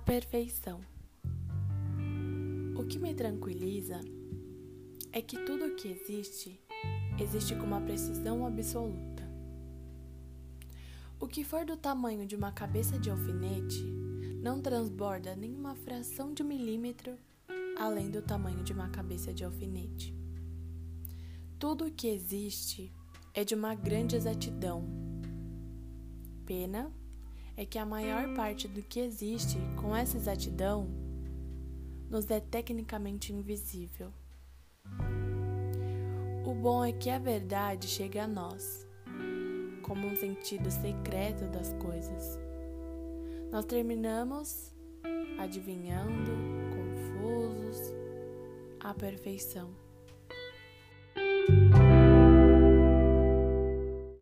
perfeição. O que me tranquiliza é que tudo o que existe, existe com uma precisão absoluta. O que for do tamanho de uma cabeça de alfinete não transborda nenhuma fração de milímetro além do tamanho de uma cabeça de alfinete. Tudo o que existe é de uma grande exatidão. Pena é que a maior parte do que existe com essa exatidão nos é tecnicamente invisível. O bom é que a verdade chega a nós, como um sentido secreto das coisas. Nós terminamos adivinhando, confusos, a perfeição.